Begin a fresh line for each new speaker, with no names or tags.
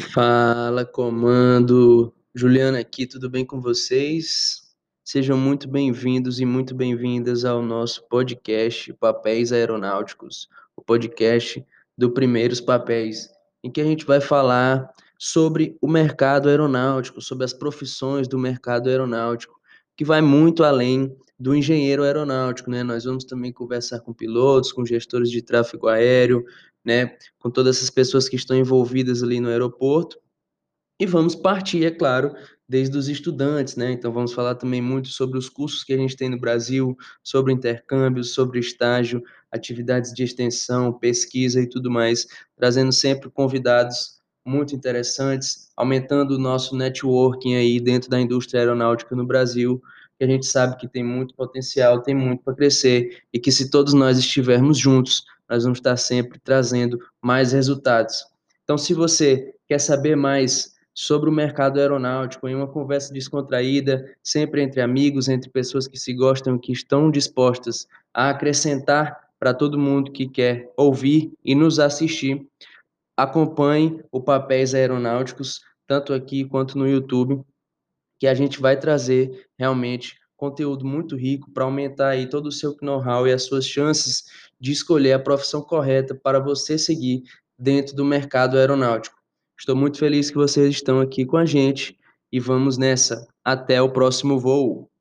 Fala, comando. Juliana aqui, tudo bem com vocês? Sejam muito bem-vindos e muito bem-vindas ao nosso podcast Papéis Aeronáuticos, o podcast do Primeiros Papéis, em que a gente vai falar sobre o mercado aeronáutico, sobre as profissões do mercado aeronáutico, que vai muito além do engenheiro aeronáutico, né? Nós vamos também conversar com pilotos, com gestores de tráfego aéreo, né, com todas essas pessoas que estão envolvidas ali no aeroporto. E vamos partir, é claro, desde os estudantes, né? Então vamos falar também muito sobre os cursos que a gente tem no Brasil, sobre intercâmbios, sobre estágio, atividades de extensão, pesquisa e tudo mais, trazendo sempre convidados muito interessantes, aumentando o nosso networking aí dentro da indústria aeronáutica no Brasil, que a gente sabe que tem muito potencial, tem muito para crescer e que se todos nós estivermos juntos, nós vamos estar sempre trazendo mais resultados. Então, se você quer saber mais sobre o mercado aeronáutico, em uma conversa descontraída, sempre entre amigos, entre pessoas que se gostam, que estão dispostas a acrescentar para todo mundo que quer ouvir e nos assistir, acompanhe o Papéis Aeronáuticos, tanto aqui quanto no YouTube, que a gente vai trazer realmente conteúdo muito rico para aumentar aí todo o seu know-how e as suas chances de escolher a profissão correta para você seguir dentro do mercado aeronáutico. Estou muito feliz que vocês estão aqui com a gente e vamos nessa. Até o próximo voo.